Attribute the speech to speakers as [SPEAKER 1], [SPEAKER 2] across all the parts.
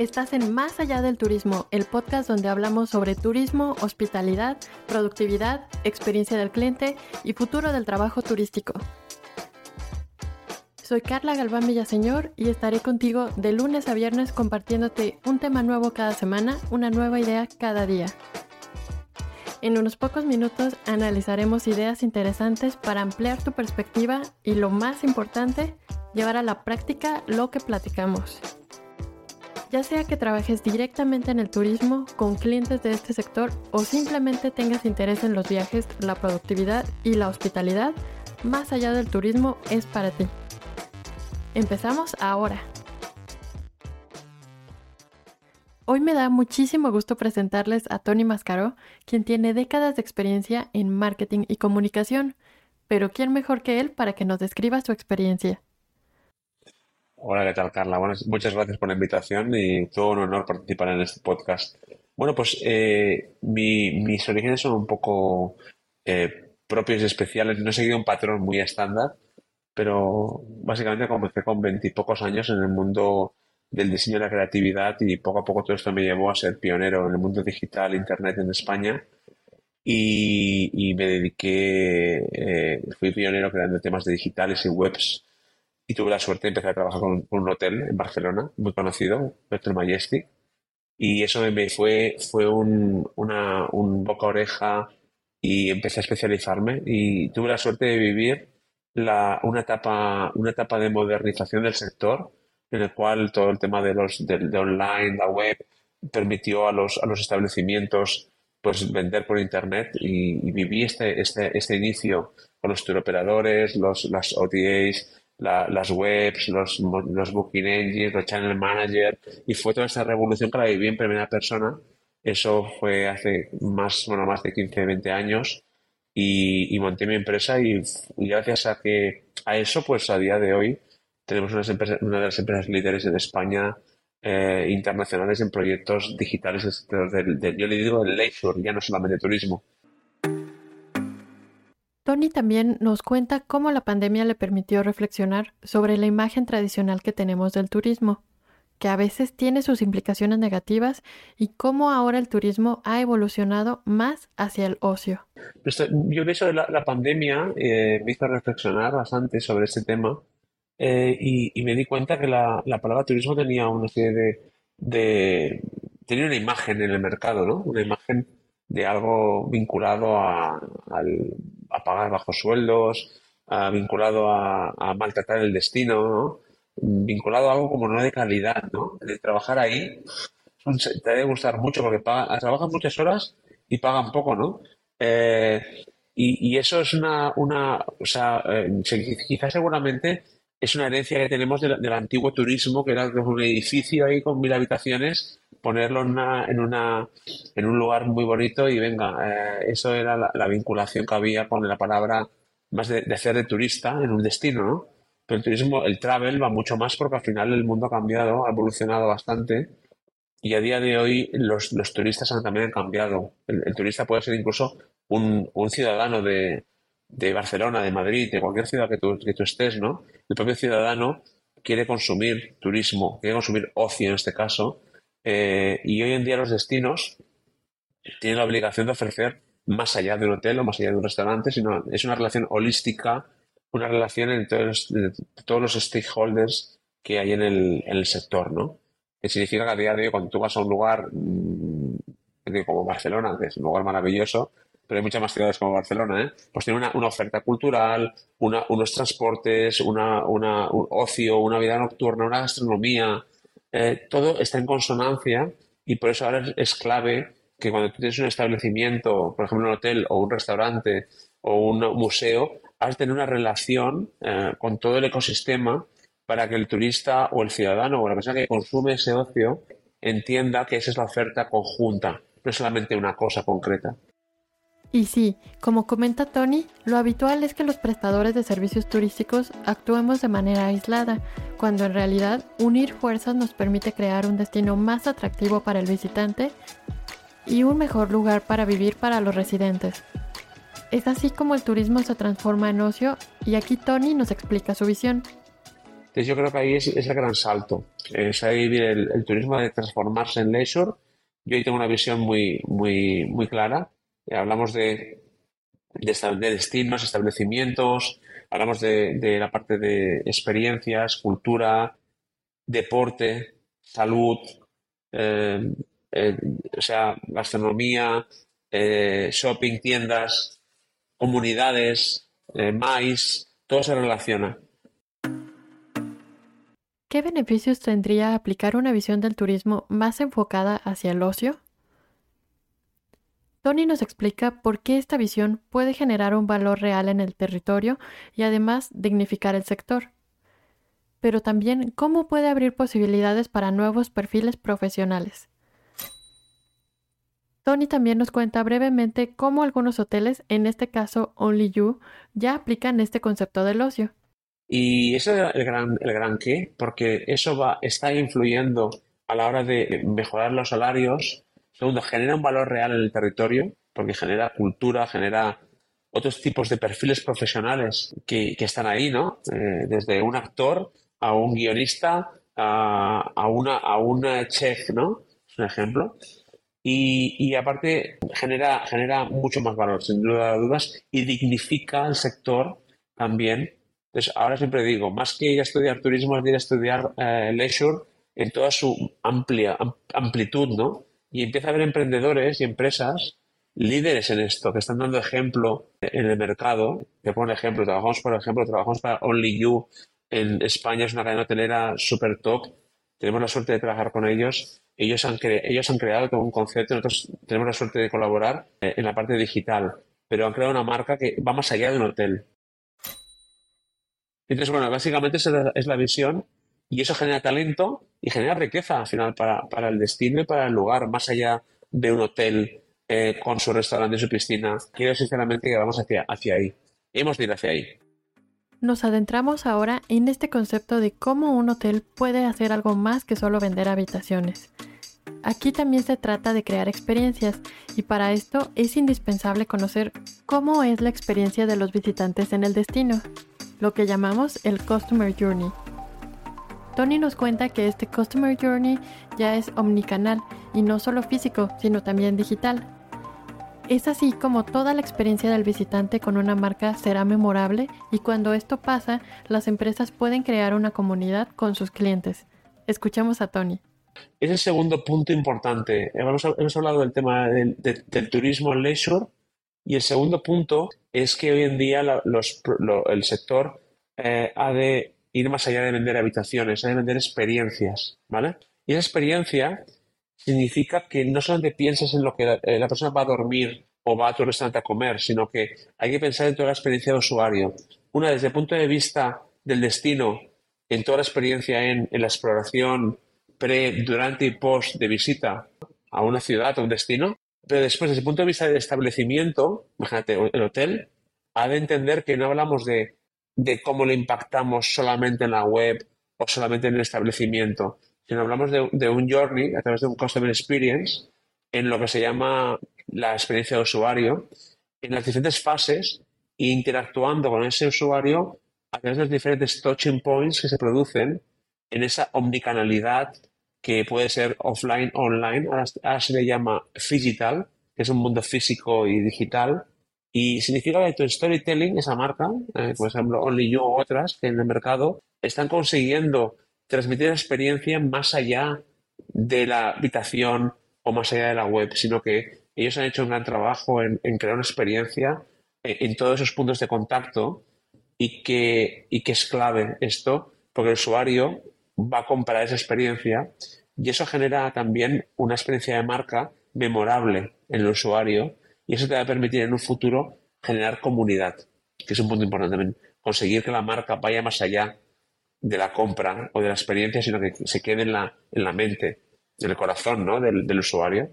[SPEAKER 1] Estás en Más allá del turismo, el podcast donde hablamos sobre turismo, hospitalidad, productividad, experiencia del cliente y futuro del trabajo turístico. Soy Carla Galván Villaseñor y estaré contigo de lunes a viernes compartiéndote un tema nuevo cada semana, una nueva idea cada día. En unos pocos minutos analizaremos ideas interesantes para ampliar tu perspectiva y lo más importante, llevar a la práctica lo que platicamos. Ya sea que trabajes directamente en el turismo con clientes de este sector o simplemente tengas interés en los viajes, la productividad y la hospitalidad, más allá del turismo es para ti. Empezamos ahora. Hoy me da muchísimo gusto presentarles a Tony Mascaro, quien tiene décadas de experiencia en marketing y comunicación, pero ¿quién mejor que él para que nos describa su experiencia?
[SPEAKER 2] Hola, ¿qué tal, Carla? Bueno, muchas gracias por la invitación y todo un honor participar en este podcast. Bueno, pues eh, mis orígenes son un poco eh, propios y especiales. No he seguido un patrón muy estándar, pero básicamente comencé con veintipocos años en el mundo del diseño y la creatividad y poco a poco todo esto me llevó a ser pionero en el mundo digital, Internet en España y, me dediqué, eh, fui pionero creando temas de digitales y webs y tuve la suerte de empezar a trabajar con, un hotel en Barcelona, muy conocido, Hotel Majestic. Y eso me fue, fue un, una, un boca oreja y empecé a especializarme y tuve la suerte de vivir la, una, etapa, una etapa de modernización del sector en el cual todo el tema de los de, online, la web, permitió a los, a los establecimientos pues vender por internet y, viví este, este, este inicio con los operadores, los, las OTAs, las webs, los, los booking engines, los channel manager, y fue toda esta revolución que la viví en primera persona. Eso fue hace más, bueno, más de 15, 20 años y, monté mi empresa y, gracias a que a eso, pues a día de hoy tenemos unas empresas, una de las empresas líderes en España eh, internacionales en proyectos digitales del, del, yo le digo el leisure, ya no solamente turismo.
[SPEAKER 1] Tony también nos cuenta cómo la pandemia le permitió reflexionar sobre la imagen tradicional que tenemos del turismo, que a veces tiene sus implicaciones negativas y cómo ahora el turismo ha evolucionado más hacia el ocio.
[SPEAKER 2] Pues, eh, yo creo que la, la pandemia eh, me hizo reflexionar bastante sobre este tema eh, y, me di cuenta que la, palabra turismo tenía una serie de, de, tenía una imagen en el mercado, ¿no? Una imagen de algo vinculado a, al, a pagar bajos sueldos, vinculado a, maltratar el destino, vinculado a algo como no de calidad, ¿no? De trabajar ahí te debe gustar mucho porque trabajan muchas horas y pagan poco, ¿no? Eh, y, eso es una, una o sea, eh, quizás seguramente es una herencia que tenemos del, antiguo turismo, que era un edificio ahí con mil habitaciones, ponerlo en, una, en, una, en un lugar muy bonito y venga, eh, eso era la, vinculación que había con la palabra más de, de, hacer de turista en un destino, ¿no? Pero el turismo, el travel va mucho más porque al final el mundo ha cambiado, ha evolucionado bastante y a día de hoy los, los turistas han, también han cambiado. El, turista puede ser incluso un, un ciudadano de, de Barcelona, de Madrid, de cualquier ciudad que tú, que tú estés, ¿no? El propio ciudadano quiere consumir turismo, quiere consumir ocio en este caso, eh, y hoy en día los destinos tienen la obligación de ofrecer más allá de un hotel o más allá de un restaurante, sino es una relación holística, una relación entre todos, los stakeholders que hay en el, sector, ¿no? Que significa que a día de hoy cuando tú vas a un lugar mmm, como Barcelona, que es un lugar maravilloso, pero hay muchas más ciudades como Barcelona, ¿eh? pues tiene una, oferta cultural, unos transportes, un ocio, una vida nocturna, una gastronomía, eh, todo está en consonancia y por eso ahora es, clave que cuando tú tienes un establecimiento, por ejemplo un hotel o un restaurante o un museo, has de tener una relación eh, con todo el ecosistema para que el turista o el ciudadano o la persona que consume ese ocio entienda que esa es la oferta conjunta, no solamente una cosa concreta.
[SPEAKER 1] Y sí, como comenta Tony, lo habitual es que los prestadores de servicios turísticos actuemos de manera aislada, cuando en realidad unir fuerzas nos permite crear un destino más atractivo para el visitante y un mejor lugar para vivir para los residentes. Es así como el turismo se transforma en ocio y aquí Tony nos explica su visión.
[SPEAKER 2] Entonces yo creo que ahí es, el gran salto. Es ahí el, el, turismo de transformarse en leisure. Yo ahí tengo una visión muy, muy, muy clara. Eh, hablamos de, de, destinos, establecimientos, hablamos de, la parte de experiencias, cultura, deporte, salud, eh, eh, o sea, gastronomía, shopping, tiendas, comunidades, mais, todo se relaciona.
[SPEAKER 1] ¿Qué beneficios tendría aplicar una visión del turismo más enfocada hacia el ocio? Tony nos explica por qué esta visión puede generar un valor real en el territorio y además dignificar el sector, pero también cómo puede abrir posibilidades para nuevos perfiles profesionales. Tony también nos cuenta brevemente cómo algunos hoteles, en este caso Only You, ya aplican este concepto del ocio.
[SPEAKER 2] Y ese es el gran, el gran qué, porque eso va, está influyendo a la hora de mejorar los salarios. Segundo, genera un valor real en el territorio, porque genera cultura, genera otros tipos de perfiles profesionales que, que están ahí, ¿no? Eh, desde un actor a un guionista a, a, una, a una chef, ¿no? Es un ejemplo. Y, y, aparte genera, genera mucho más valor, sin duda de dudas, y dignifica el sector también entonces, ahora siempre digo, más que ir a estudiar turismo, es ir a estudiar eh, leisure en toda su amplia amplitud, ¿no? Y empieza a haber emprendedores y empresas líderes en esto, que están dando ejemplo en el mercado. Te pongo un ejemplo, trabajamos, por ejemplo, trabajamos para Only You en España, es una cadena hotelera super top. Tenemos la suerte de trabajar con ellos. Ellos han, ellos han creado un concepto, nosotros tenemos la suerte de colaborar eh, en la parte digital, pero han creado una marca que va más allá de un hotel. Entonces, bueno, básicamente esa es la visión y eso genera talento y genera riqueza al final para, el destino y para el lugar, más allá de un hotel eh, con su restaurante y su piscina. Quiero sinceramente que vamos hacia, hacia ahí. Hemos de ir hacia ahí.
[SPEAKER 1] Nos adentramos ahora en este concepto de cómo un hotel puede hacer algo más que solo vender habitaciones. Aquí también se trata de crear experiencias y para esto es indispensable conocer cómo es la experiencia de los visitantes en el destino lo que llamamos el Customer Journey. Tony nos cuenta que este Customer Journey ya es omnicanal y no solo físico, sino también digital. Es así como toda la experiencia del visitante con una marca será memorable y cuando esto pasa, las empresas pueden crear una comunidad con sus clientes. Escuchamos a Tony.
[SPEAKER 2] Es el segundo punto importante. Hemos, hablado del tema del, del turismo leisure y el segundo punto es que hoy en día el sector eh, ha de ir más allá de vender habitaciones, ha de vender experiencias, ¿vale? Y esa experiencia significa que no solamente piensas en lo que la, eh, persona va a dormir o va a tu restaurante a comer, sino que hay que pensar en toda la experiencia de usuario. Una, desde el punto de vista del destino, en toda la experiencia en, en la exploración pre, durante y post de visita a una ciudad o un destino, pero después, desde el punto de vista del establecimiento, imagínate, el hotel, ha de entender que no hablamos de, de cómo le impactamos solamente en la web o solamente en el establecimiento, sino hablamos de, un journey a través de un customer experience en lo que se llama la experiencia de usuario, en las diferentes fases e interactuando con ese usuario a través de los diferentes touching points que se producen en esa omnicanalidad que puede ser offline, online, ahora, se le llama digital, que es un mundo físico y digital, y significa que tu storytelling, esa marca, eh, por ejemplo, Only You u otras que en el mercado, están consiguiendo transmitir la experiencia más allá de la habitación o más allá de la web, sino que ellos han hecho un gran trabajo en, crear una experiencia en, en, todos esos puntos de contacto y que, y que es clave esto, porque el usuario va a comprar esa experiencia y eso genera también una experiencia de marca memorable en el usuario y eso te va a permitir en un futuro generar comunidad, que es un punto importante también, conseguir que la marca vaya más allá de la compra o de la experiencia, sino que se quede en la, en la mente, en el corazón ¿no? del, del usuario.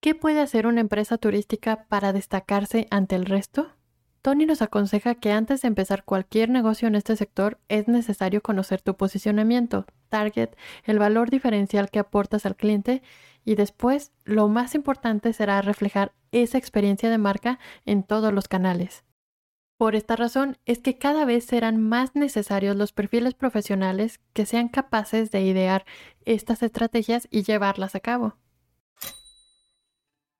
[SPEAKER 1] ¿Qué puede hacer una empresa turística para destacarse ante el resto? Tony nos aconseja que antes de empezar cualquier negocio en este sector es necesario conocer tu posicionamiento, target, el valor diferencial que aportas al cliente y después lo más importante será reflejar esa experiencia de marca en todos los canales. Por esta razón es que cada vez serán más necesarios los perfiles profesionales que sean capaces de idear estas estrategias y llevarlas a cabo.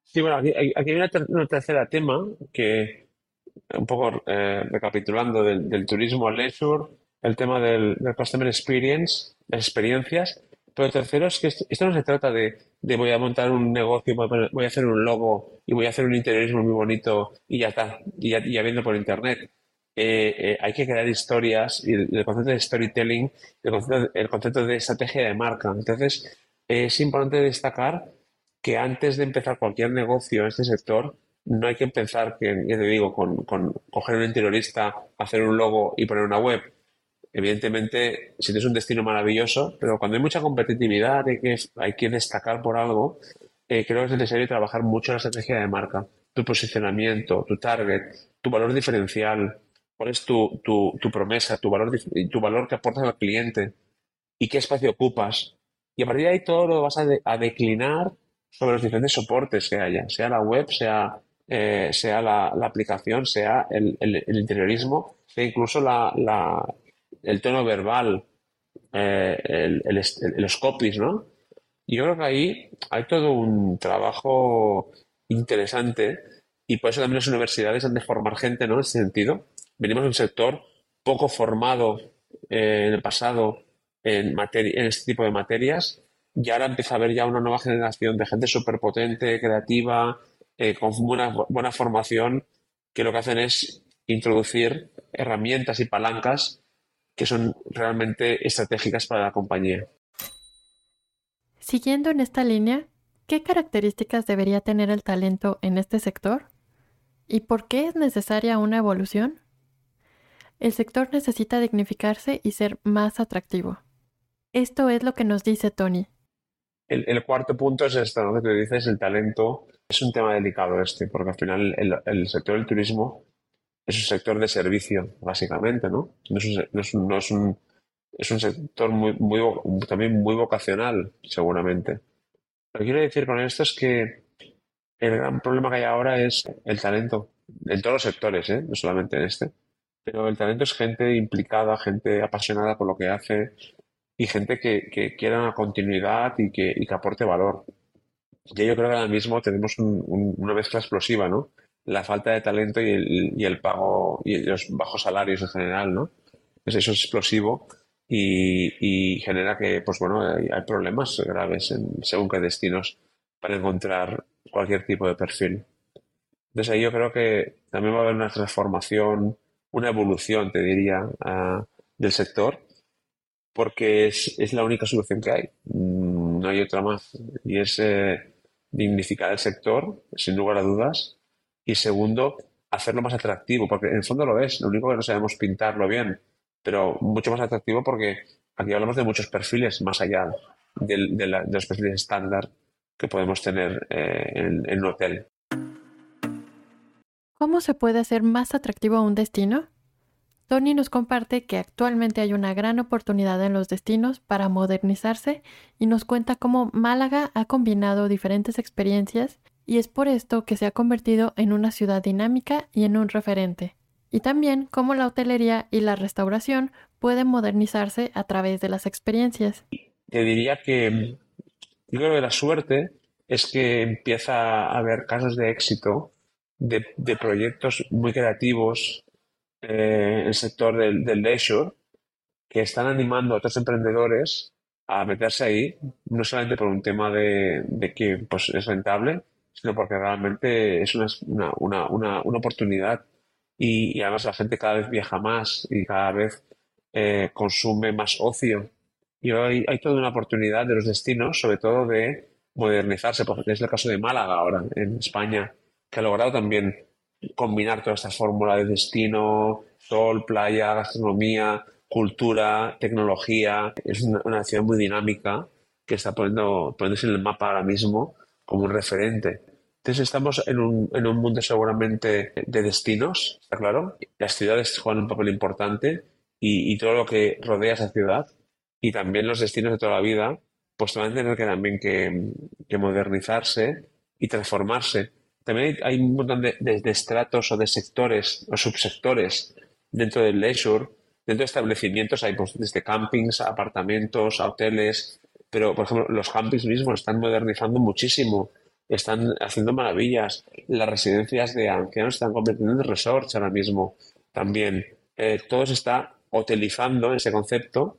[SPEAKER 2] Sí, bueno, aquí, hay una, tercera tema que, un poco eh, recapitulando del, turismo al leisure, el tema del, customer experience, las experiencias, pero tercero es que esto, no se trata de, voy a montar un negocio, voy a, hacer un logo y voy a hacer un interiorismo muy bonito y ya está, y ya, viendo por internet. Eh, eh, hay que crear historias y el, concepto de storytelling, el concepto, el concepto de estrategia de marca. Entonces, es importante destacar que antes de empezar cualquier negocio en este sector, no hay que empezar, que, ya te digo, con coger un interiorista, hacer un logo y poner una web. Evidentemente, si tienes un destino maravilloso, pero cuando hay mucha competitividad, hay que, hay que destacar por algo, eh, creo que es necesario trabajar mucho la estrategia de marca, tu posicionamiento, tu target, tu valor diferencial, cuál es tu, tu, tu promesa, tu valor, tu valor que aportas al cliente y qué espacio ocupas. Y a partir de ahí todo lo vas a, a declinar sobre los diferentes soportes que haya, sea la web, sea, eh, sea la, la, aplicación, sea el, el, interiorismo, sea incluso la, la, el tono verbal, eh, los copies, ¿no? Yo creo que ahí hay todo un trabajo interesante y por eso también las universidades han de formar gente, ¿no? En ese sentido. Venimos de un sector poco formado eh, en el pasado en, en este tipo de materias y ahora empieza a haber ya una nueva generación de gente súper potente, creativa, eh, con buena, buena formación, que lo que hacen es introducir herramientas y palancas que son realmente estratégicas para la compañía.
[SPEAKER 1] Siguiendo en esta línea, ¿qué características debería tener el talento en este sector? ¿Y por qué es necesaria una evolución? El sector necesita dignificarse y ser más atractivo. Esto es lo que nos dice Tony,
[SPEAKER 2] el, cuarto punto es esto, ¿no? Que te dices, el talento. Es un tema delicado este, porque al final el, sector del turismo es un sector de servicio, básicamente, ¿no? No es un, no es un, es un, sector muy, muy, también muy vocacional, seguramente. Lo que quiero decir con esto es que el gran problema que hay ahora es el talento, en todos los sectores, ¿eh? no solamente en este. Pero el talento es gente implicada, gente apasionada por lo que hace, y gente que, que quiera una continuidad y que, y que aporte valor. Y yo creo que ahora mismo tenemos una mezcla explosiva, ¿no? La falta de talento y el, y el pago y los bajos salarios en general, ¿no? Pues eso es explosivo y, genera que, pues bueno, hay, problemas graves en, según qué destinos para encontrar cualquier tipo de perfil. Entonces ahí yo creo que también va a haber una transformación, una evolución, te diría, ah, del sector porque es, es, la única solución que hay. Mm, no hay otra más. Y es eh, dignificar el sector, sin lugar a dudas. Y segundo, hacerlo más atractivo, porque en el fondo lo es. Lo único que no sabemos pintarlo bien, pero mucho más atractivo porque aquí hablamos de muchos perfiles más allá de, de, los perfiles estándar que podemos tener eh, en, en un hotel.
[SPEAKER 1] ¿Cómo se puede hacer más atractivo un destino? Tony nos comparte que actualmente hay una gran oportunidad en los destinos para modernizarse y nos cuenta cómo Málaga ha combinado diferentes experiencias y es por esto que se ha convertido en una ciudad dinámica y en un referente. Y también cómo la hotelería y la restauración pueden modernizarse a través de las experiencias.
[SPEAKER 2] Te diría que yo creo que la suerte es que empieza a haber casos de éxito de, proyectos muy creativos eh, el sector del, del leisure que están animando a otros emprendedores a meterse ahí, no solamente por un tema de, de que pues, es rentable, sino porque realmente es una, una, una, una oportunidad y, además la gente cada vez viaja más y cada vez eh, consume más ocio. Y hoy hay toda una oportunidad de los destinos, sobre todo de modernizarse, porque es el caso de Málaga ahora, en España, que ha logrado también combinar toda esta fórmula de destino, sol, playa, gastronomía, cultura, tecnología. Es una, ciudad muy dinámica que está poniendo, poniéndose en el mapa ahora mismo como un referente. Entonces estamos en un, en un mundo seguramente de destinos, está claro. Las ciudades juegan un papel importante y, todo lo que rodea esa ciudad y también los destinos de toda la vida, pues van a tener que también que, que modernizarse y transformarse también hay, un montón de, estratos o de sectores o subsectores dentro del leisure. Dentro de establecimientos hay pues, desde campings, apartamentos, hoteles, pero por ejemplo los campings mismos están modernizando muchísimo, están haciendo maravillas. Las residencias de ancianos están convirtiendo en resorts ahora mismo también. Eh, todo se está hotelizando ese concepto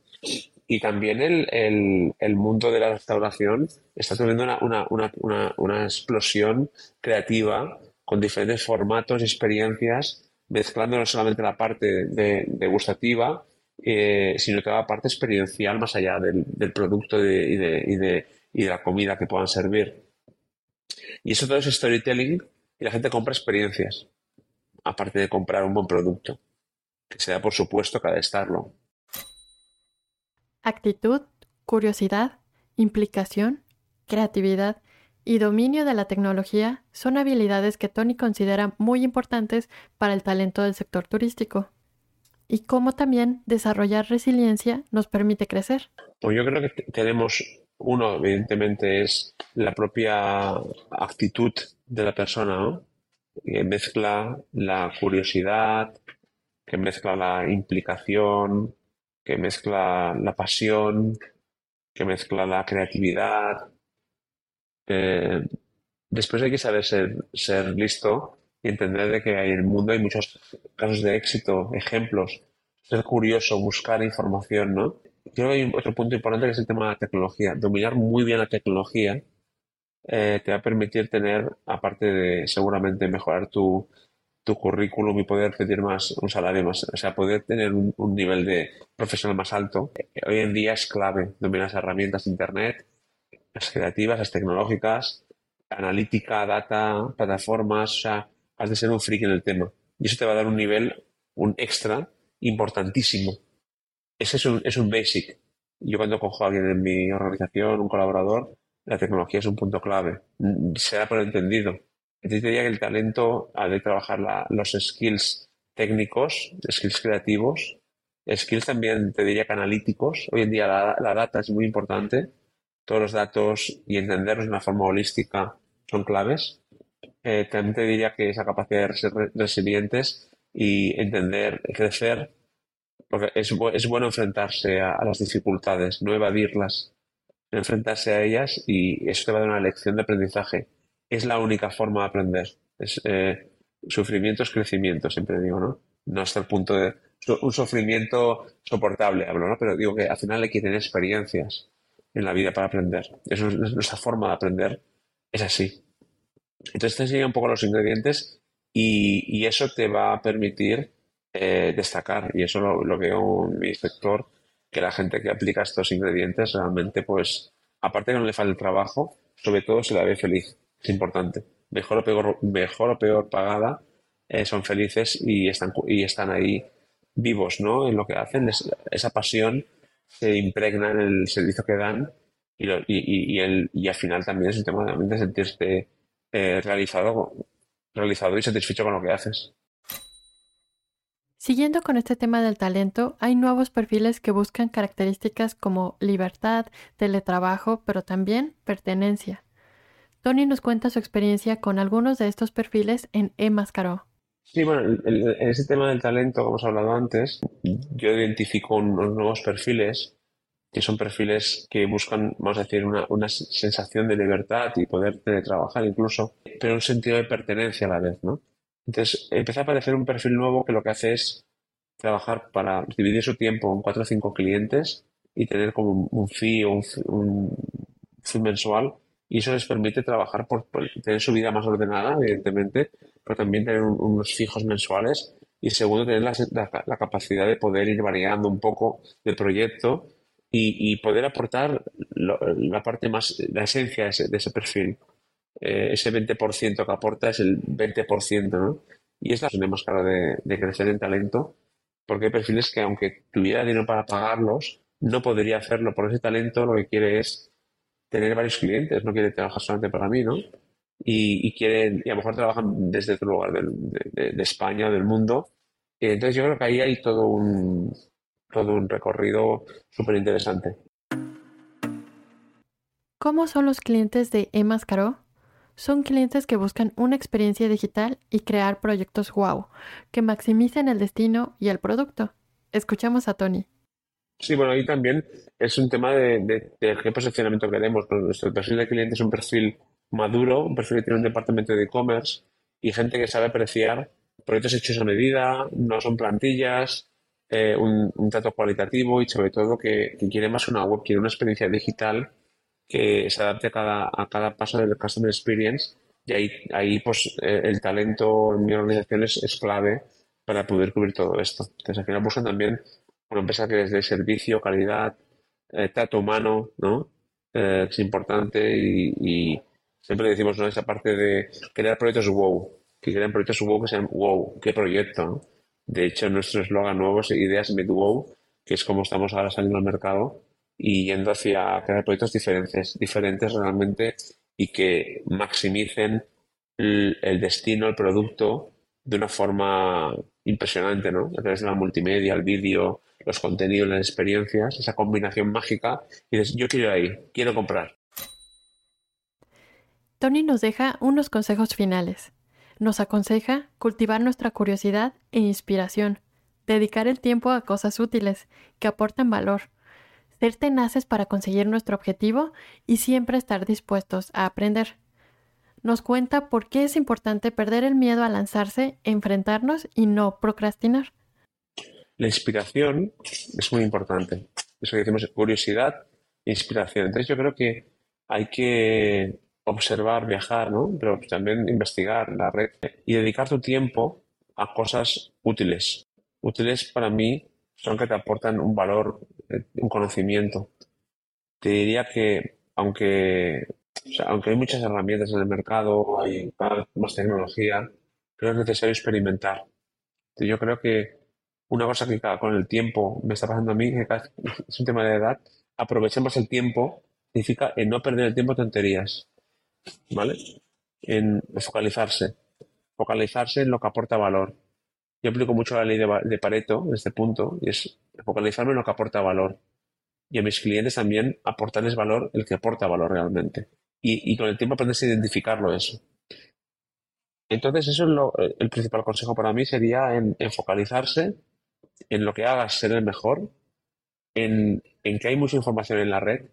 [SPEAKER 2] y también el, mundo de la restauración está teniendo una, explosión creativa con diferentes formatos y experiencias, mezclando no solamente la parte de, degustativa, eh, sino toda la parte experiencial más allá del, producto y, de, la comida que puedan servir. Y eso todo es storytelling y la gente compra experiencias, aparte de comprar un buen producto, que sea por supuesto cada estarlo.
[SPEAKER 1] Actitud, curiosidad, implicación, creatividad y dominio de la tecnología son habilidades que Tony considera muy importantes para el talento del sector turístico. Y cómo también desarrollar resiliencia nos permite crecer.
[SPEAKER 2] Pues yo creo que tenemos uno, evidentemente, es la propia actitud de la persona, que mezcla la curiosidad, que mezcla la implicación, que mezcla la pasión, que mezcla la creatividad. Eh, después hay que saber ser listo y entender de que en el mundo hay muchos casos de éxito, ejemplos, ser curioso, buscar información, ¿no? Creo que hay otro punto importante que es el tema de la tecnología. Dominar muy bien la tecnología eh, te va a permitir tener, aparte de seguramente mejorar tu, tu currículum y poder pedir más, un salario más, o sea, poder tener un, nivel de profesional más alto, hoy en día es clave dominar las herramientas de Internet, las creativas, las tecnológicas, analítica, data, plataformas, o sea, has de ser un freak en el tema. Y eso te va a dar un nivel, un extra importantísimo. Ese es un, es un basic. Yo cuando cojo a alguien en mi organización, un colaborador, la tecnología es un punto clave. Será por entendido entonces diría que el talento ha de trabajar los skills técnicos, skills creativos, skills también te diría que analíticos. Hoy en día la, data es muy importante. Todos los datos y entenderlos de una forma holística son claves. Eh, también te diría que esa capacidad de ser resilientes y entender, crecer, porque es, es bueno enfrentarse a, a, las dificultades, no evadirlas, enfrentarse a ellas y eso te va a dar una lección de aprendizaje es la única forma de aprender. Es, eh, sufrimiento es crecimiento, siempre digo, ¿no? No hasta el punto de un sufrimiento soportable, hablo, ¿no? Pero digo que al final hay que tener experiencias en la vida para aprender. Eso es nuestra forma de aprender, es así. Entonces te enseña un poco los ingredientes y, eso te va a permitir eh, destacar. Y eso lo, lo, veo en mi sector, que la gente que aplica estos ingredientes realmente, pues, aparte que no le falta el trabajo, sobre todo se la ve feliz es importante. Mejor o peor, mejor o peor pagada, eh, son felices y están, y están ahí vivos, ¿no? En lo que hacen, esa pasión se impregna en el servicio que dan y, y, el, y al final también es un tema de sentirte eh, realizado, realizado y satisfecho con lo que haces.
[SPEAKER 1] Siguiendo con este tema del talento, hay nuevos perfiles que buscan características como libertad, teletrabajo, pero también pertenencia. Tony nos cuenta su experiencia con algunos de estos perfiles en eMascaró.
[SPEAKER 2] Sí, bueno, en ese tema del talento, como hemos hablado antes, yo identifico unos nuevos perfiles que son perfiles que buscan, vamos a decir, una, sensación de libertad y poder trabajar incluso, pero un sentido de pertenencia a la vez, ¿no? Entonces, empieza a aparecer un perfil nuevo que lo que hace es trabajar para dividir su tiempo en cuatro o cinco clientes y tener como un fee o un, un fee mensual y eso les permite trabajar por, tener su vida más ordenada, evidentemente, pero también tener unos fijos mensuales y segundo, tener la, capacidad de poder ir variando un poco del proyecto y, poder aportar la parte más, la esencia de ese, perfil. Eh, ese 20% que aporta es el 20%, ¿no? Y es la razón más cara de, de crecer en talento, porque hay perfiles que aunque tuviera dinero para pagarlos, no podría hacerlo por ese talento, lo que quiere es tener varios clientes, no quiere trabajar solamente para mí, ¿no? Y, quieren, y a lo mejor trabajan desde otro lugar de, España o del mundo. entonces yo creo que ahí hay todo un, todo un recorrido súper interesante.
[SPEAKER 1] ¿Cómo son los clientes de Emascaro? son clientes que buscan una experiencia digital y crear proyectos wow, que maximicen el destino y el producto. Escuchamos a Tony.
[SPEAKER 2] Sí, bueno, ahí también es un tema de, qué posicionamiento queremos. Nuestro perfil de cliente es un perfil maduro, un perfil que tiene un departamento de e-commerce y gente que sabe apreciar proyectos hechos a medida, no son plantillas, eh, un, trato cualitativo y sobre todo que, quiere más una web, quiere una experiencia digital que se adapte a cada, a cada paso del customer experience y ahí, ahí pues eh, el talento en mi organización es, clave para poder cubrir todo esto. Entonces al final buscan también una empresa que desde servicio, calidad, eh, trato humano, ¿no? es importante y, siempre decimos ¿no? esa parte de crear proyectos wow, que crean proyectos wow que sean wow, qué proyecto, ¿no? De hecho, nuestro eslogan nuevo es Ideas Mid-Wow, que es como estamos ahora saliendo al mercado y yendo hacia crear proyectos diferentes, diferentes realmente y que maximicen el, destino, el producto de una forma impresionante, ¿no? A través de la multimedia, el vídeo, los contenidos, las experiencias, esa combinación mágica. Y dices, yo quiero ir ahí, quiero comprar.
[SPEAKER 1] Tony nos deja unos consejos finales. Nos aconseja cultivar nuestra curiosidad e inspiración, dedicar el tiempo a cosas útiles que aporten valor, ser tenaces para conseguir nuestro objetivo y siempre estar dispuestos a aprender. Nos cuenta por qué es importante perder el miedo a lanzarse, enfrentarnos y no procrastinar.
[SPEAKER 2] La inspiración es muy importante. Eso que decimos curiosidad e inspiración. Entonces yo creo que hay que observar, viajar, ¿no? Pero también investigar la red y dedicar tu tiempo a cosas útiles. Útiles para mí son que te aportan un valor, eh, un conocimiento. Te diría que aunque, aunque hay muchas herramientas en el mercado, hay más tecnología, creo que es necesario experimentar. Yo creo que una cosa que con el tiempo me está pasando a mí, que es un tema de edad, aprovechemos el tiempo, significa en no perder el tiempo tonterías. ¿Vale? En focalizarse, focalizarse en lo que aporta valor. Yo aplico mucho la ley de, Pareto en este punto y es focalizarme en lo que aporta valor. Y a mis clientes también aportarles valor el que aporta valor realmente. Y, con el tiempo aprendes a identificarlo eso. Entonces, eso es lo, el principal consejo para mí sería en, focalizarse en lo que hagas ser el mejor, en, en que hay mucha información en la red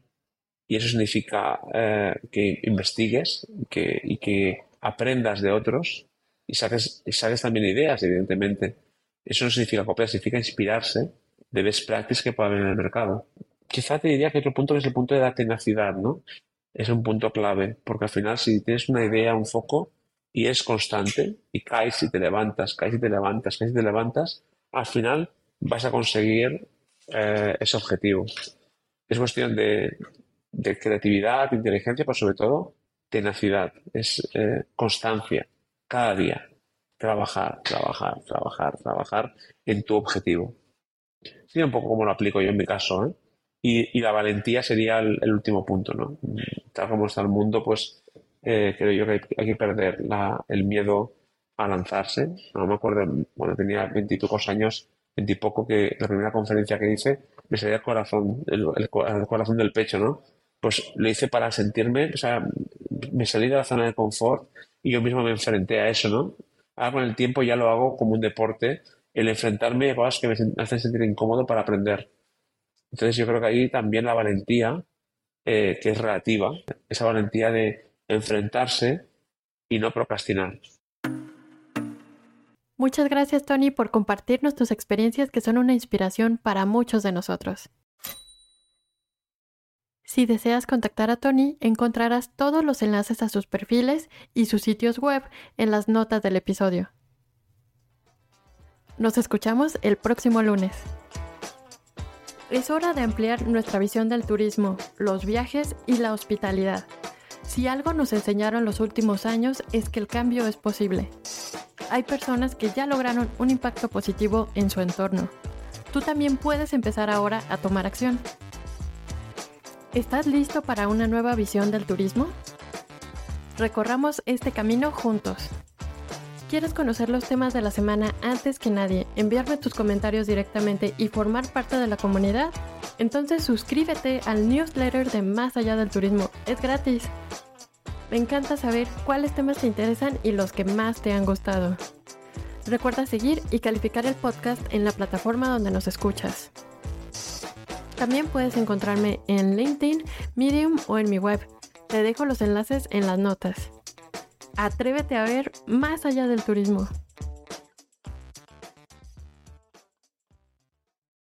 [SPEAKER 2] y eso significa eh, que investigues que, y que aprendas de otros y saques, y saques también ideas, evidentemente. Eso no significa copiar, significa inspirarse de best practice que pueda haber en el mercado. Quizá te diría que otro punto es el punto de la tenacidad, ¿no? Es un punto clave, porque al final si tienes una idea, un foco, y es constante, y caes y te levantas, caes y te levantas, caes y te levantas, al final vas a conseguir eh, ese objetivo. Es cuestión de, de creatividad, de inteligencia, pero sobre todo tenacidad, es eh, constancia, cada día, trabajar, trabajar, trabajar, trabajar en tu objetivo. Sería un poco como lo aplico yo en mi caso, ¿eh? Y, la valentía sería el, último punto, ¿no? Tal como está el mundo, pues eh, creo yo que hay, que perder el miedo a lanzarse. No me acuerdo, cuando tenía veintipocos años, veintipoco, que la primera conferencia que hice me salía el corazón, el corazón del pecho, ¿no? Pues lo hice para sentirme, o sea, me salí de la zona de confort y yo mismo me enfrenté a eso, ¿no? Ahora con el tiempo ya lo hago como un deporte, el enfrentarme a cosas que me hacen sentir incómodo para aprender. Entonces yo creo que ahí también la valentía, eh, que es relativa, esa valentía de enfrentarse y no procrastinar.
[SPEAKER 1] Muchas gracias Tony por compartirnos tus experiencias que son una inspiración para muchos de nosotros. Si deseas contactar a Tony, encontrarás todos los enlaces a sus perfiles y sus sitios web en las notas del episodio. Nos escuchamos el próximo lunes. Es hora de ampliar nuestra visión del turismo, los viajes y la hospitalidad. Si algo nos enseñaron los últimos años es que el cambio es posible. Hay personas que ya lograron un impacto positivo en su entorno. Tú también puedes empezar ahora a tomar acción. ¿Estás listo para una nueva visión del turismo? Recorramos este camino juntos. ¿Quieres conocer los temas de la semana antes que nadie, enviarme tus comentarios directamente y formar parte de la comunidad? Entonces suscríbete al newsletter de Más allá del turismo. Es gratis. Me encanta saber cuáles temas te interesan y los que más te han gustado. Recuerda seguir y calificar el podcast en la plataforma donde nos escuchas. También puedes encontrarme en LinkedIn, Medium o en mi web. Te dejo los enlaces en las notas. Atrévete a ver más allá del turismo.